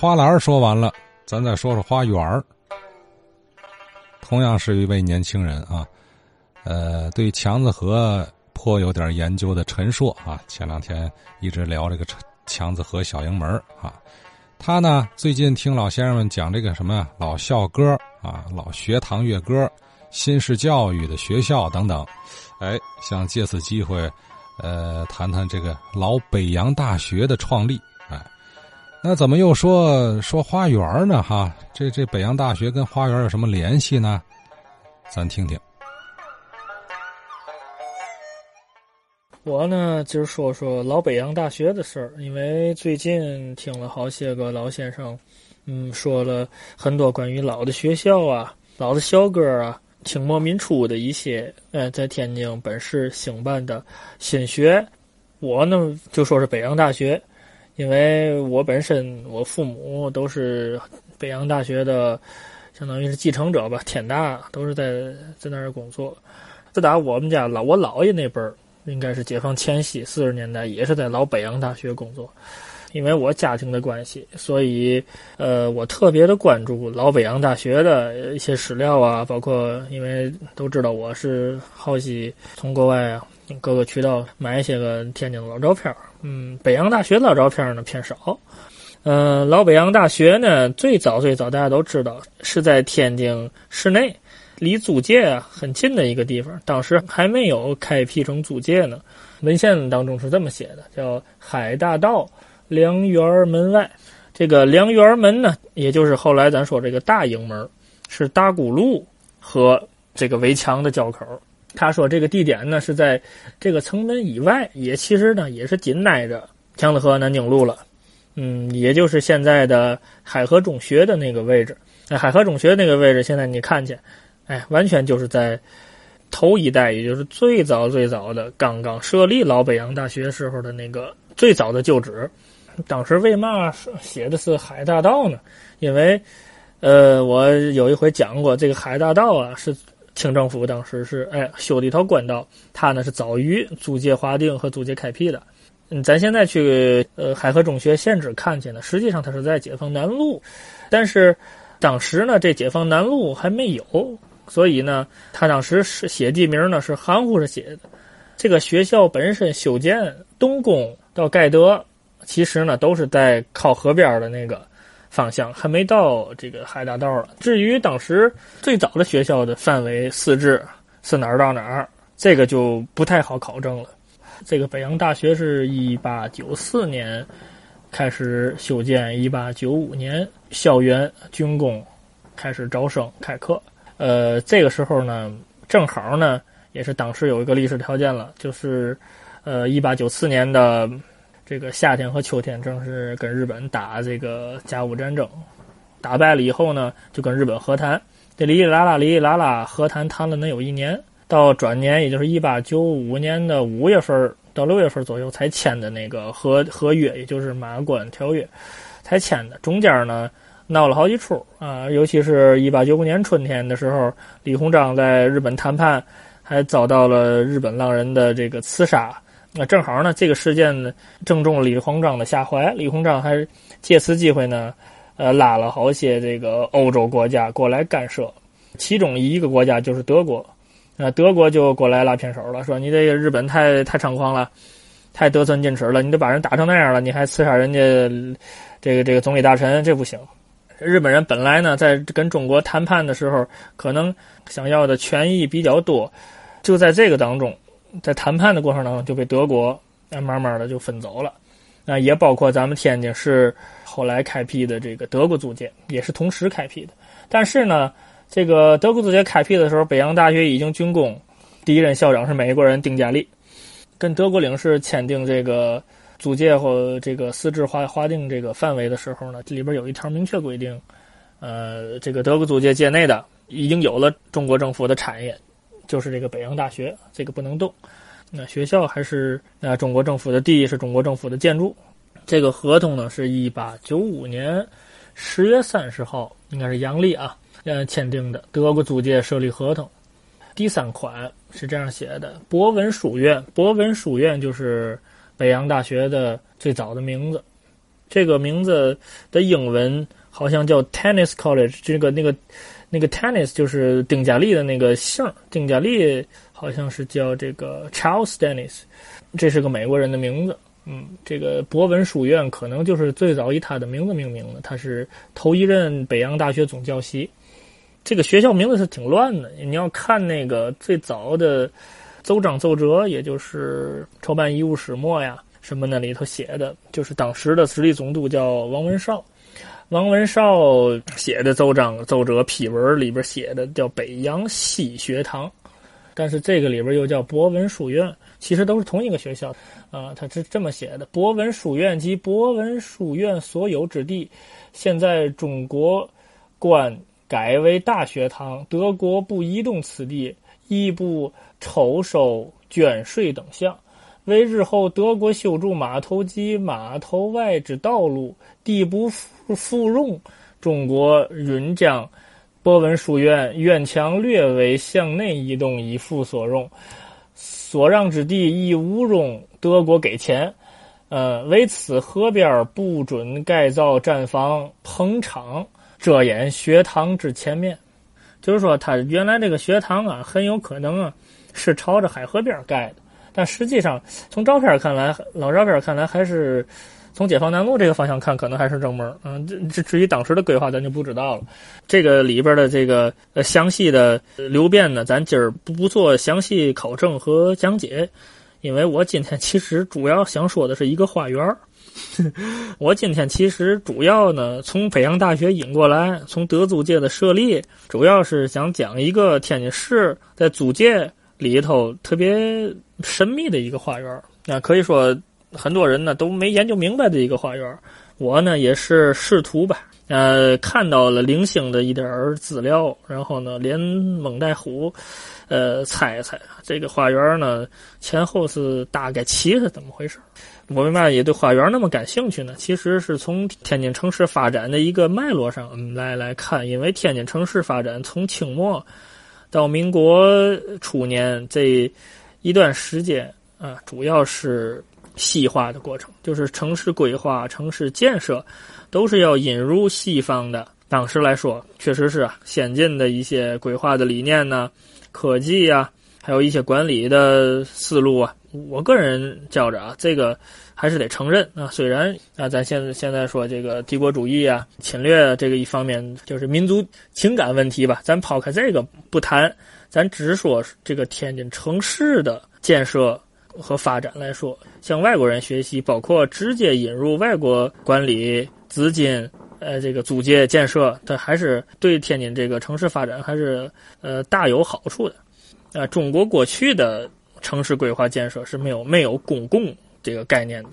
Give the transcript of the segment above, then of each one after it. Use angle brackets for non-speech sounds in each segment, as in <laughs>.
花篮说完了，咱再说说花园儿。同样是一位年轻人啊，呃，对强子河颇有点研究的陈硕啊，前两天一直聊这个强子河小营门啊。他呢，最近听老先生们讲这个什么老校歌啊，老学堂乐歌，新式教育的学校等等，哎，想借此机会，呃，谈谈这个老北洋大学的创立。那怎么又说说花园呢？哈，这这北洋大学跟花园有什么联系呢？咱听听。我呢，今儿说说老北洋大学的事儿，因为最近听了好些个老先生，嗯，说了很多关于老的学校啊、老的校歌啊、清末民初的一些，呃，在天津本市兴办的新学。我呢，就说是北洋大学，因为我本身我父母都是北洋大学的，相当于是继承者吧，天大都是在在那儿工作。自打我们家老我姥爷那辈儿。应该是解放前夕，四十年代也是在老北洋大学工作。因为我家庭的关系，所以呃，我特别的关注老北洋大学的一些史料啊，包括因为都知道我是好奇从国外啊各个渠道买一些个天津的老照片嗯，北洋大学老照片呢偏少。嗯，老北洋大学呢最早最早大家都知道是在天津市内。离租界啊很近的一个地方，当时还没有开辟成租界呢。文献当中是这么写的，叫海大道梁园门外。这个梁园门呢，也就是后来咱说这个大营门，是大沽路和这个围墙的交口。他说这个地点呢是在这个城门以外，也其实呢也是紧挨着强子河南京路了。嗯，也就是现在的海河中学的那个位置。那海河中学那个位置，现在你看见。哎，完全就是在头一代，也就是最早最早的刚刚设立老北洋大学时候的那个最早的旧址。当时为嘛写的是海大道呢？因为，呃，我有一回讲过，这个海大道啊，是清政府当时是哎修的一条官道，它呢是早于租界划定和租界开辟的。嗯，咱现在去呃海河中学现址看见呢，实际上它是在解放南路，但是当时呢这解放南路还没有。所以呢，他当时是写地名呢是含糊着写的。这个学校本身修建东工到盖德，其实呢都是在靠河边的那个方向，还没到这个海大道了。至于当时最早的学校的范围四至是哪儿到哪儿，这个就不太好考证了。这个北洋大学是一八九四年开始修建，一八九五年校园竣工，开始招生开课。呃，这个时候呢，正好呢，也是当时有一个历史条件了，就是，呃，一八九四年的这个夏天和秋天，正是跟日本打这个甲午战争，打败了以后呢，就跟日本和谈，这里里啦啦里里啦啦和谈谈了能有一年，到转年，也就是一八九五年的五月份到六月份左右才签的那个和合约，也就是马关条约，才签的，中间呢。闹了好几出啊，尤其是一八九五年春天的时候，李鸿章在日本谈判，还遭到了日本浪人的这个刺杀。那正好呢，这个事件呢，正中李鸿章的下怀。李鸿章还借此机会呢，呃，拉了好些这个欧洲国家过来干涉，其中一个国家就是德国。啊德国就过来拉偏手了，说你这个日本太太猖狂了，太得寸进尺了，你都把人打成那样了，你还刺杀人家这个这个总理大臣，这不行。日本人本来呢，在跟中国谈判的时候，可能想要的权益比较多，就在这个当中，在谈判的过程当中就被德国慢慢的就分走了。那也包括咱们天津市后来开辟的这个德国租界，也是同时开辟的。但是呢，这个德国租界开辟的时候，北洋大学已经竣工，第一任校长是美国人丁家利，跟德国领事签订这个。租界或这个私制划划定这个范围的时候呢，这里边有一条明确规定，呃，这个德国租界界内的已经有了中国政府的产业，就是这个北洋大学，这个不能动。那学校还是那中国政府的地，是中国政府的建筑。这个合同呢，是一八九五年十月三十号，应该是阳历啊，呃，签订的德国租界设立合同。第三款是这样写的：博文书院，博文书院就是。北洋大学的最早的名字，这个名字的英文好像叫 Tennis College，这个那个那个 Tennis 就是丁嘉丽的那个姓，丁嘉丽好像是叫这个 Charles Dennis，这是个美国人的名字。嗯，这个博文书院可能就是最早以他的名字命名的，他是头一任北洋大学总教习。这个学校名字是挺乱的，你要看那个最早的奏章奏折，也就是筹办医务始末呀什么那里头写的，就是当时的直隶总督叫王文绍，王文绍写的奏章奏折批文里边写的叫北洋西学堂，但是这个里边又叫博文书院，其实都是同一个学校。啊，他是这么写的：博文书院及博文书院所有之地，现在中国官改为大学堂。德国不移动此地，亦不抽收捐税等项。为日后德国修筑码头及码头外之道路，地不复附用，中国云将博文书院院墙略微向内移动，以附所用。所让之地亦无容德国给钱，呃，为此河边不准盖造站房棚场，遮掩学堂之前面。就是说，他原来这个学堂啊，很有可能啊是朝着海河边盖的，但实际上从照片看来，老照片看来还是。从解放南路这个方向看，可能还是正门嗯，这这至于当时的规划，咱就不知道了。这个里边的这个呃详细的流变呢，咱今儿不做详细考证和讲解，因为我今天 <laughs> 其实主要想说的是一个花园 <laughs> 我今天其实主要呢，从北洋大学引过来，从德租界的设立，主要是想讲一个天津市在租界里头特别神秘的一个花园那可以说。很多人呢都没研究明白的一个花园，我呢也是试图吧，呃，看到了零星的一点资料，然后呢连蒙带唬，呃，猜一猜这个花园呢前后是大概齐是怎么回事？我为嘛也对花园那么感兴趣呢？其实是从天津城市发展的一个脉络上来来看，因为天津城市发展从清末到民国初年这一段时间啊，主要是。细化的过程，就是城市规划、城市建设，都是要引入西方的。当时来说，确实是啊，先进的一些规划的理念呢，科技啊，还有一些管理的思路啊。我个人觉着啊，这个还是得承认啊。虽然啊，咱现现在说这个帝国主义啊、侵略这个一方面，就是民族情感问题吧，咱抛开这个不谈，咱只说这个天津城市的建设。和发展来说，向外国人学习，包括直接引入外国管理资金，呃，这个租界建设，它还是对天津这个城市发展还是呃大有好处的。啊，中国过去的城市规划建设是没有没有公共这个概念的，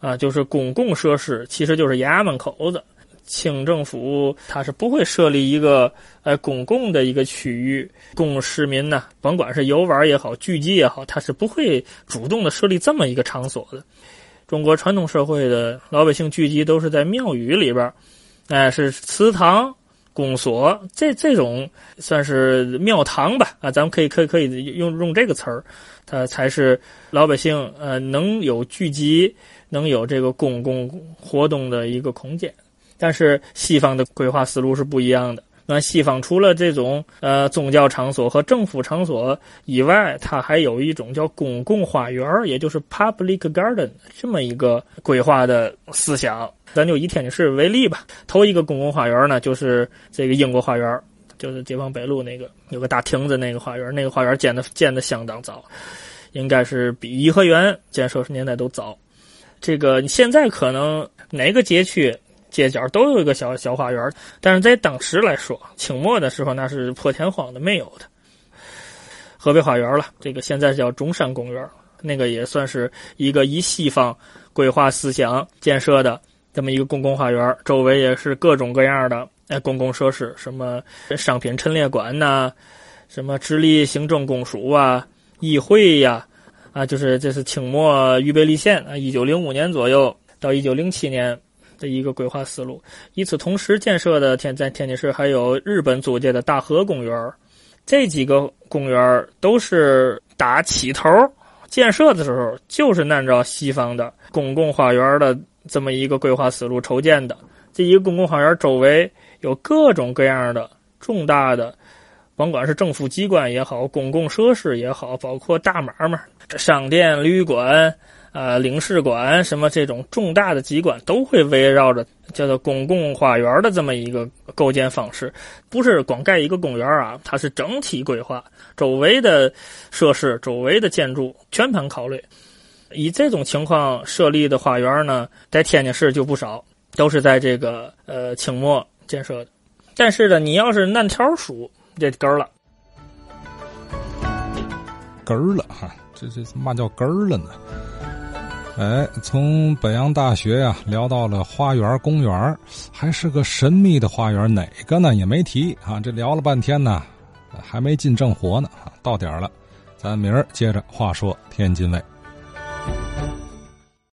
啊，就是公共设施其实就是衙门口子。清政府它是不会设立一个呃公共的一个区域供市民呢，甭管是游玩也好，聚集也好，它是不会主动的设立这么一个场所的。中国传统社会的老百姓聚集都是在庙宇里边，哎，是祠堂、公所，这这种算是庙堂吧？啊，咱们可以可以可以用用这个词儿，它才是老百姓呃能有聚集、能有这个公共活动的一个空间。但是西方的规划思路是不一样的。那西方除了这种呃宗教场所和政府场所以外，它还有一种叫公共花园，也就是 public garden 这么一个规划的思想。咱就以天津市为例吧，头一个公共花园呢，就是这个英国花园，就是解放北路那个有个大亭子那个花园，那个花园建的建的相当早，应该是比颐和园建设年代都早。这个现在可能哪个街区？街角都有一个小小花园，但是在当时来说，清末的时候那是破天荒的没有的。河北花园了，这个现在叫中山公园，那个也算是一个以西方规划思想建设的这么一个公共花园，周围也是各种各样的哎公共设施，什么商品陈列馆呐，什么直隶行政公署啊、议会呀，啊，就是这是清末预备立宪啊，一九零五年左右到一九零七年。的一个规划思路。与此同时，建设的天在天津市还有日本租界的大和公园这几个公园都是打起头建设的时候，就是按照西方的公共花园的这么一个规划思路筹建的。这一个公共花园周围有各种各样的重大的，甭管是政府机关也好，公共设施也好，包括大买卖、商店、旅馆。呃，领事馆什么这种重大的机关都会围绕着叫做公共花园的这么一个构建方式，不是光盖一个公园啊，它是整体规划，周围的设施、周围的建筑全盘考虑。以这种情况设立的花园呢，在天津市就不少，都是在这个呃清末建设的。但是呢，你要是按条数，这根了，根了哈，这这嘛叫根了呢？哎，从北洋大学呀聊到了花园公园，还是个神秘的花园，哪个呢？也没提啊。这聊了半天呢，还没进正活呢。到点了，咱明儿接着话说天津卫。